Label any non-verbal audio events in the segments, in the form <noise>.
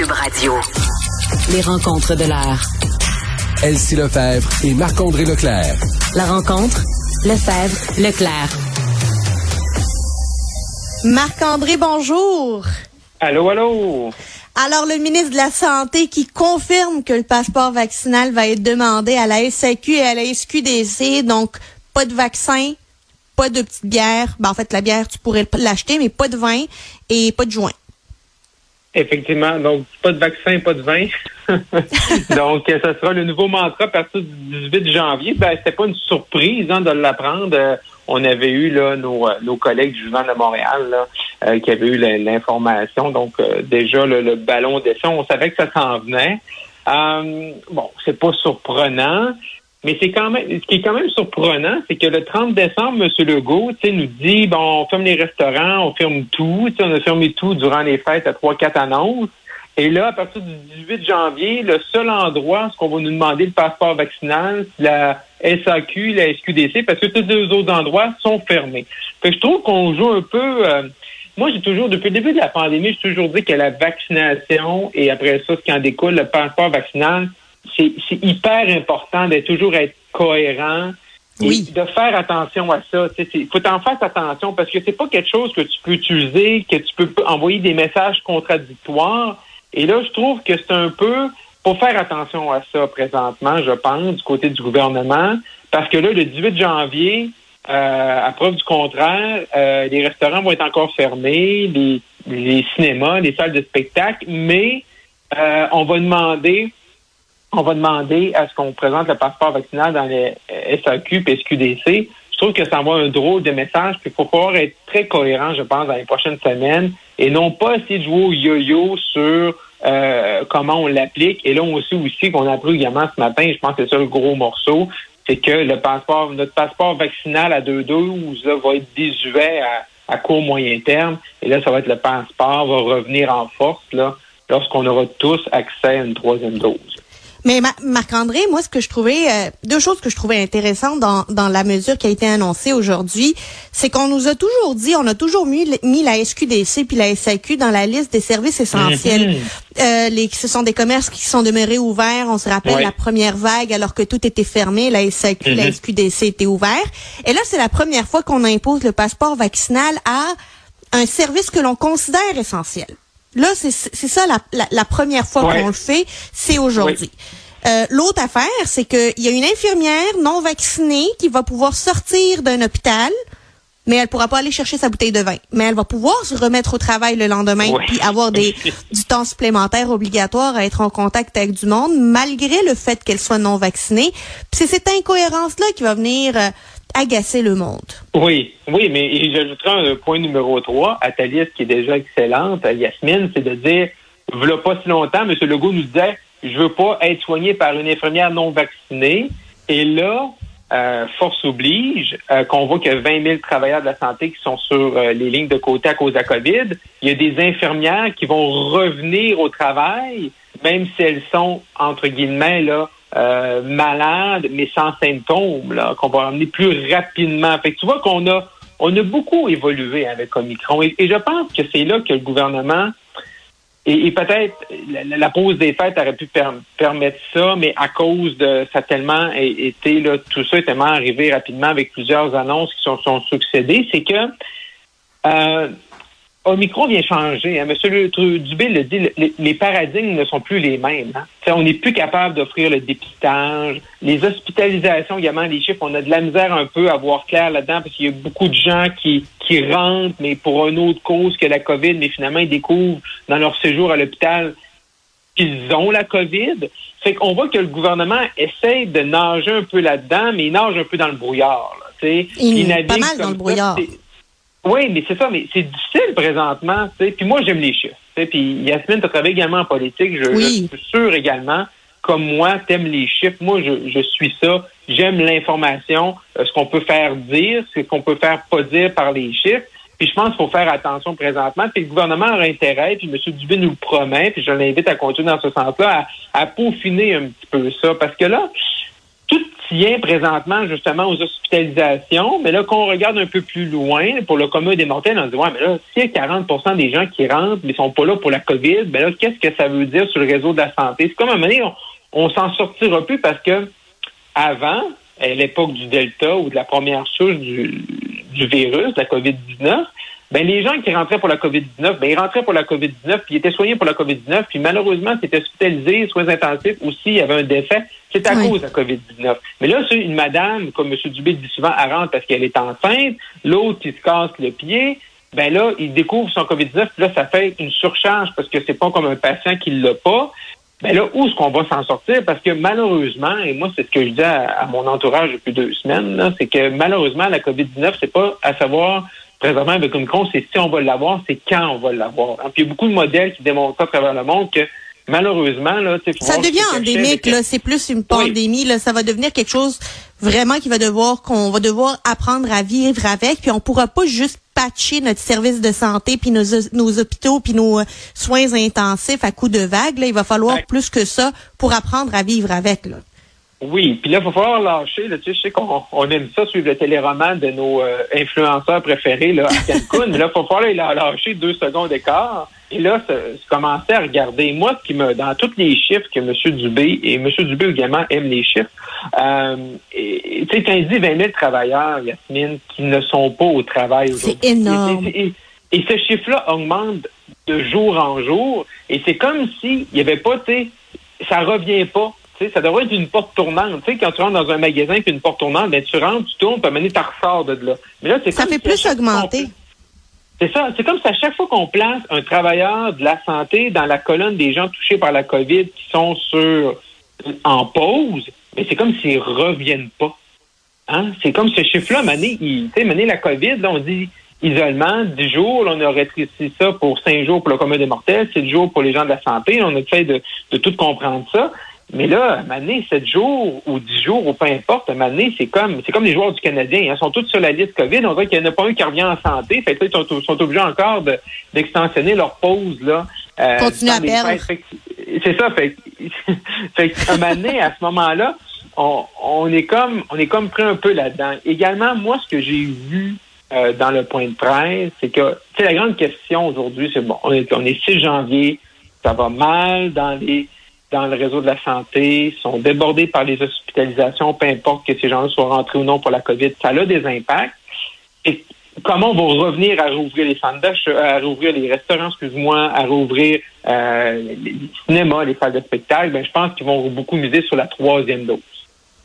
Cube Radio. Les rencontres de l'heure. Elsie Lefebvre et Marc-André Leclerc. La rencontre, Lefebvre, Leclerc. Marc-André, bonjour. Allô, allô? Alors, le ministre de la Santé qui confirme que le passeport vaccinal va être demandé à la SAQ et à la SQDC, donc pas de vaccin, pas de petite bière. Ben, en fait, la bière, tu pourrais l'acheter, mais pas de vin et pas de joint. Effectivement, donc pas de vaccin, pas de vin. <laughs> donc, ça sera le nouveau mantra à partir du 18 janvier. Ben, c'était pas une surprise hein, de l'apprendre. On avait eu là nos, nos collègues du Journal de Montréal là, euh, qui avaient eu l'information. Donc, euh, déjà, le, ballon d'essai, on savait que ça s'en venait. Euh, bon, c'est pas surprenant. Mais c'est quand même, ce qui est quand même surprenant, c'est que le 30 décembre, M. Legault, nous dit, bon, on ferme les restaurants, on ferme tout, on a fermé tout durant les fêtes à trois, quatre annonces. Et là, à partir du 18 janvier, le seul endroit où on va nous demander le passeport vaccinal, c'est la SAQ, la SQDC, parce que tous les autres endroits sont fermés. Fait que je trouve qu'on joue un peu. Euh, moi, j'ai toujours, depuis le début de la pandémie, j'ai toujours dit que la vaccination et après ça, ce qui en découle, le passeport vaccinal, c'est hyper important d'être toujours être cohérent. Et de faire attention à ça. Il faut en faire attention parce que c'est pas quelque chose que tu peux utiliser, que tu peux envoyer des messages contradictoires. Et là, je trouve que c'est un peu pour faire attention à ça présentement, je pense, du côté du gouvernement, parce que là, le 18 janvier, euh, à preuve du contraire, euh, les restaurants vont être encore fermés, les, les cinémas, les salles de spectacle, mais euh, on va demander on va demander à ce qu'on présente le passeport vaccinal dans les SAQ et SQDC. Je trouve que ça envoie un drôle de message, puis il faut pouvoir être très cohérent, je pense, dans les prochaines semaines, et non pas essayer de jouer au yo-yo sur euh, comment on l'applique. Et là, on aussi qu'on a appris également ce matin, je pense que c'est ça le gros morceau, c'est que le passeport, notre passeport vaccinal à 2-12 va être désuet à, à court moyen terme. Et là, ça va être le passeport va revenir en force là lorsqu'on aura tous accès à une troisième dose. Mais Marc-André, moi, ce que je trouvais, euh, deux choses que je trouvais intéressantes dans, dans la mesure qui a été annoncée aujourd'hui, c'est qu'on nous a toujours dit, on a toujours mis, mis la SQDC puis la SAQ dans la liste des services essentiels. Mm-hmm. euh, les, ce sont des commerces qui sont demeurés ouverts. On se rappelle la première vague, alors que tout était fermé, la SAQ, la mm-hmm. SQDC étaient ouverts. Et là, c'est la première fois qu'on impose le passeport vaccinal à un service que l'on considère essentiel. Là, c'est ça la, la, première fois qu'on le fait, c'est aujourd'hui. Euh, L'autre affaire, c'est qu'il y a une infirmière non vaccinée qui va pouvoir sortir d'un hôpital, mais elle pourra pas aller chercher sa bouteille de vin. Mais elle va pouvoir se remettre au travail le lendemain puis avoir des, <laughs> du temps supplémentaire obligatoire à être en contact avec du monde, malgré le fait qu'elle soit non vaccinée. c'est cette incohérence-là qui va venir euh, agacer le monde. Oui, oui, mais j'ajouterai un point numéro 3 à ta liste qui est déjà excellente, à Yasmine, c'est de dire, voilà pas si longtemps, M. Legault nous disait, je veux pas être soigné par une infirmière non vaccinée. Et là, euh, force oblige, euh, qu'on voit qu'il y a 20 000 travailleurs de la santé qui sont sur euh, les lignes de côté à cause de la COVID. Il y a des infirmières qui vont revenir au travail, même si elles sont, entre guillemets, là, euh, malades, mais sans symptômes, qu'on va ramener plus rapidement. Fait que tu vois qu'on a, on a beaucoup évolué avec Omicron. Et, je pense que c'est là que le gouvernement, et, peut-être la, pause des fêtes aurait pu permettre ça, mais à cause de ça tellement été, là, tout ça est tellement arrivé rapidement avec plusieurs annonces qui sont, sont succédées, c'est que euh, Omicron vient changer. Hein. Monsieur Dubé le dit, les, paradigmes ne sont plus les mêmes. Hein. On n'est plus capable d'offrir le dépistage. Les hospitalisations également, les chiffres, on a de la misère un peu à voir clair là-dedans parce qu'il y a beaucoup de gens qui, qui rentrent, mais pour une autre cause que la COVID, mais finalement, ils découvrent dans leur séjour à l'hôpital qu'ils ont la COVID. Fait qu'on voit que le gouvernement essaie de nager un peu là-dedans, mais il nage un peu dans le brouillard. Là, il, navigue pas mal dans le brouillard. Oui, mais c'est ça, mais c'est difficile présentement, tu sais. Puis moi, j'aime les chiffres. Puis Yasmine, tu travaillé également en politique. Je, suis sûr également, comme moi, t'aimes les chiffres. Moi, je, suis ça. J'aime l'information, euh, ce qu'on peut faire dire, ce qu'on peut faire pas dire par les chiffres. Puis je pense qu'il faut faire attention présentement. Puis le gouvernement a intérêt, puis M. Dubé nous le promet, puis je l'invite à continuer dans ce sens-là, à, à peaufiner un petit peu ça. Parce que là, tient présentement justement aux hospitalisations, mais là, quand on regarde un peu plus loin, pour le commun des mortels, on se dit, ouais, mais là, a 40% des gens qui rentrent, mais sont pas là pour la COVID, ben là, qu'est-ce que ça veut dire sur le réseau de la santé? C'est comme à un moment donné, on, s'en sortira plus parce que avant, à l'époque du Delta ou de la première souche du, virus, la COVID-19, ben les gens qui rentraient pour la COVID-19, ben ils rentraient pour la COVID-19, puis ils étaient soignés pour la COVID-19, puis malheureusement, c'était hospitalisé, soins intensifs aussi, il y avait un décès. C'est à cause de la COVID-19. Mais là, c'est une madame, comme M. Dubé dit souvent, elle rentre parce qu'elle est enceinte, l'autre qui se casse le pied, ben là, il découvre son COVID-19, puis là, ça fait une surcharge parce que c'est pas comme un patient qui l'a pas. Ben là, où est-ce qu'on va s'en sortir? Parce que malheureusement, et moi, c'est ce que je dis à, mon entourage depuis deux semaines, c'est que malheureusement, la COVID-19, c'est pas à savoir présentement avec Omicron, c'est si on va l'avoir, c'est quand on va l'avoir. Puis il y a beaucoup de modèles qui démontrent ça à travers le monde que malheureusement, là, ça devient endémique. Là, c'est plus une pandémie. Là, ça va devenir quelque chose vraiment qui va devoir qu'on va devoir apprendre à vivre avec. Puis on pourra pas juste patcher notre service de santé puis nos, nos hôpitaux puis nos euh, soins intensifs à coups de vague. Là, il va falloir plus que ça pour apprendre à vivre avec. Là. Oui, puis là, il va falloir lâcher. Là, tu sais, je sais qu'on on aime ça suivre le téléroman de nos euh, influenceurs préférés là, à <laughs> Cancun, mais là, il va falloir les lâcher deux secondes d'écart. Et là, c'est commencer à regarder. Moi, ce qui me, dans tous les chiffres que M. Dubé, et M. Dubé également aime les chiffres, euh, tu sais, quand il dit 20 000 travailleurs, Yasmine, qui ne sont pas au travail aujourd'hui. C'est énorme. Et, et ce chiffre-là augmente de jour en jour. Et c'est comme s'il n'y avait pas, tu sais, ça revient pas ça devrait être une porte tournante. Tu quand tu rentres dans un magasin puis une porte tournante, ben, tu rentres, tu tournes, puis mener ta ressort de là. Mais là, Ça fait plus augmenter. C'est ça. C'est comme si à chaque fois qu'on place un travailleur de la santé dans la colonne des gens touchés par la COVID qui sont sur en pause, mais c'est comme s'ils reviennent pas. Hein? C'est comme ce chiffre-là, Mané, tu Mané, la COVID, là, on dit isolement, 10 jours, on a rétréci ça pour 5 jours pour le commun des mortels, 7 jours pour les gens de la santé. On a fait de, de tout comprendre ça. Mais là, à un 7 jours ou 10 jours ou peu importe, à un c'est comme c'est comme les joueurs du Canadien. Ils sont tous sur la liste COVID. On dirait qu'il n'y en a pas un qui revient en santé. Fait que ils sont, obligés encore d'extensionner leur pause. Là, euh, Continuer à perdre. C'est ça. Fait, <laughs> fait un moment à ce moment-là, on, on, est comme on est comme pris un peu là-dedans. Également, moi, ce que j'ai vu euh, dans le point de presse, c'est que la grande question aujourd'hui, c'est bon, on est, on est 6 janvier, ça va mal dans les dans le réseau de la santé, sont débordés par les hospitalisations, peu importe que ces gens-là soient rentrés ou non pour la COVID, ça a des impacts. Et comment on va revenir à rouvrir les centres à rouvrir les restaurants, excuse-moi, à rouvrir euh, les cinémas, les salles de spectacle, ben, je pense qu'ils vont beaucoup miser sur la troisième dose.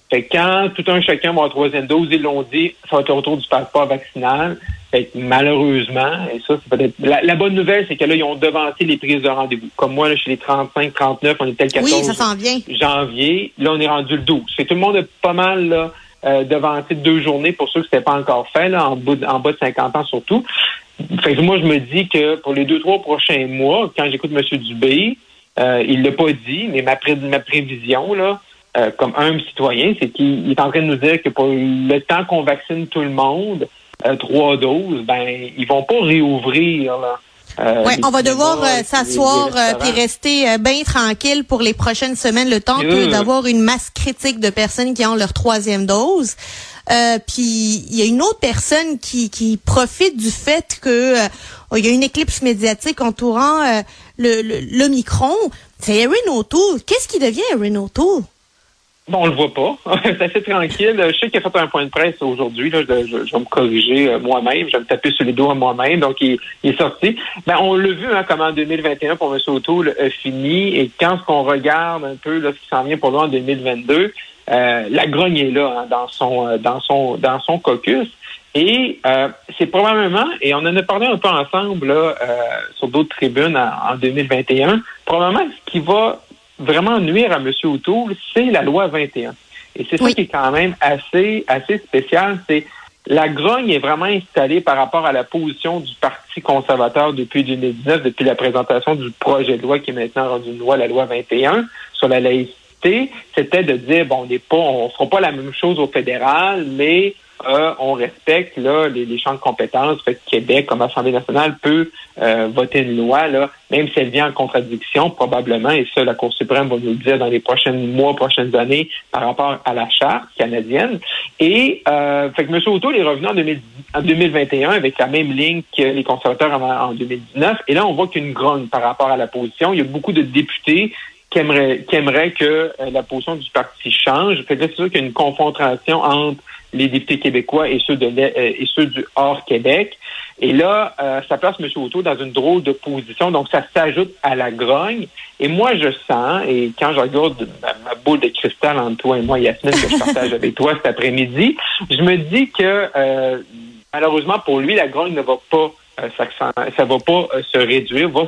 Fait quand tout un chacun va avoir troisième dose, ils l'ont dit, ça va être autour du passeport vaccinal. Fait malheureusement, et ça, c'est peut-être. La, bonne nouvelle, c'est que là, ils ont devancé les prises de rendez-vous. Comme moi, là, chez les 35, 39, on était le 14 oui, ça s'en vient. janvier. Là, on est rendu le 12. Fait tout le monde a pas mal là, euh, devancé deux journées pour ceux qui n'étaient pas encore fait, là, en, bas de, en bas de 50 ans surtout. Fait que moi, je me dis que pour les deux, trois prochains mois, quand j'écoute M. Dubé, euh, il l'a pas dit, mais ma, ma prévision, là, euh, comme un citoyen, c'est qu'il est en train de nous dire que pour le temps qu'on vaccine tout le monde, euh, trois doses, ben ils vont pas réouvrir là. Euh, on va devoir s'asseoir puis rester bien tranquille pour les prochaines semaines, le temps d'avoir une masse critique de personnes qui ont leur troisième dose. puis il y a une autre personne qui, qui profite du fait que il y a une éclipse médiatique entourant le, le, le Micron. C'est Erin O'Toole. Qu'est-ce qui devient Erin O'Toole? Bon, on le voit pas. <laughs> c'est assez tranquille. Je sais qu'il a fait un point de presse aujourd'hui. je, vais me corriger euh, moi-même. Je vais me taper sur les doigts moi-même. Donc, il, est sorti. Ben, on l'a vu hein, comment en 2021 pour M. O'Toole a fini. Et quand on regarde un peu là, ce qui s'en vient pour lui en 2022, euh, la grogne est là hein, dans son euh, dans son dans son caucus. Et c'est probablement, et on en a parlé un peu ensemble là, sur d'autres tribunes en, en 2021, probablement ce qui va vraiment nuire à M. O'Toole, c'est la loi 21. Et c'est ça qui est quand même assez, assez spécial. C'est la grogne est vraiment installée par rapport à la position du Parti conservateur depuis 2019, depuis la présentation du projet de loi qui est maintenant rendu une loi, la loi 21, sur la laïcité. C'était de dire, bon, on n'est pas, on fera pas la même chose au fédéral, mais euh, on respecte là, les, champs de compétences. Fait que Québec, comme Assemblée nationale, peut euh, voter une loi, là, même si elle vient en contradiction, probablement, et ça, la Cour suprême va nous le dire dans les prochains mois, prochaines années, par rapport à la charte canadienne. Et euh, fait que M. O'Toole est revenu en, 2021 avec la même ligne que les conservateurs en, en 2019. Et là, on voit qu'une grogne par rapport à la position. Il y a beaucoup de députés qui aimeraient, que euh, la position du parti change. Fait c'est sûr qu'il y a une confrontation entre les députés québécois et ceux de euh, et ceux du hors Québec. Et là, euh, ça place M. Auto dans une drôle de position. Donc, ça s'ajoute à la grogne. Et moi, je sens, et quand je regarde ma, boule de cristal entre toi et moi, Yasmine, que je partage avec toi cet après-midi, je me dis que euh, malheureusement pour lui, la grogne ne va pas ça, ça va pas se réduire, va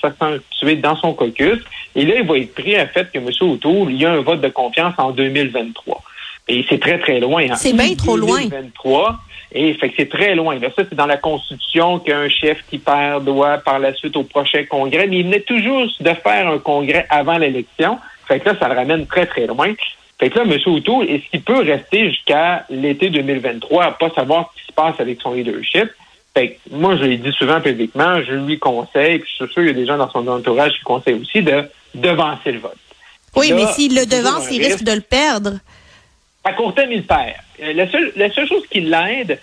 s'accentuer dans son caucus. Et là, il va être pris à fait que M. O'Toole, il y a un vote de confiance en 2023. Et c'est très, très loin. Hein. C'est bien trop loin. 2023. Et fait que c'est très loin. Là, ça, c'est dans la Constitution qu'un chef qui perd doit par la suite au prochain congrès. Mais il venait toujours de faire un congrès avant l'élection. Fait que là, ça le ramène très, très loin. Fait que là, M. O'Toole, est-ce qu'il peut rester jusqu'à l'été 2023 à pas savoir ce qui se passe avec son leadership? Fait que moi, je l'ai dit souvent publiquement, je lui conseille, puis je suis sûr qu'il y a des gens dans son entourage qui conseillent aussi de devancer le vote. Oui, mais s'il le devance, il risque de le perdre. À court terme, il perd. Euh, la seule, la seule chose qui l'aide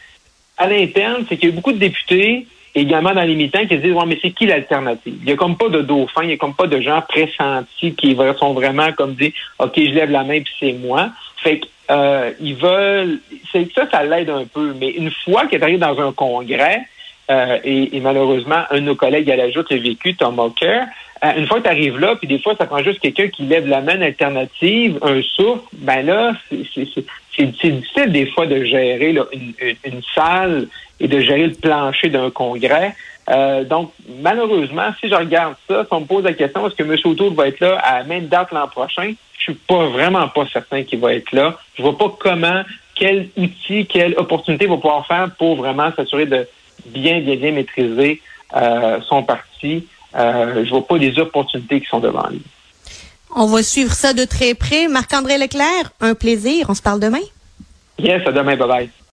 à l'interne, c'est qu'il y a beaucoup de députés, également dans les militants, qui se disent, ouais, mais c'est qui l'alternative? Il n'y a comme pas de dauphin, il n'y a comme pas de gens pressentis qui sont vraiment comme dit, OK, je lève la main puis c'est moi. Fait que euh, ils veulent, ça, ça l'aide un peu. Mais une fois qu'il est arrivé dans un congrès, euh, et, malheureusement, un de nos collègues à la joute l'a vécu, Tom Walker, une fois que tu arrives là, puis des fois, ça prend juste quelqu'un qui lève la main alternative, un souffle, ben là, c'est difficile des fois de gérer une, une, salle et de gérer le plancher d'un congrès. Euh, donc, malheureusement, si je regarde ça, si on me pose la question, est-ce que M. O'Toole va être là à la même date l'an prochain? Je suis pas vraiment pas certain qu'il va être là. Je vois pas comment, quel outil, quelle opportunité va pouvoir faire pour vraiment s'assurer de bien, bien, bien maîtriser euh, son parti. Euh, je vois pas les opportunités qui sont devant lui. On va suivre ça de très près. Marc-André Leclerc, un plaisir. On se parle demain. Yes, à demain. Bye bye.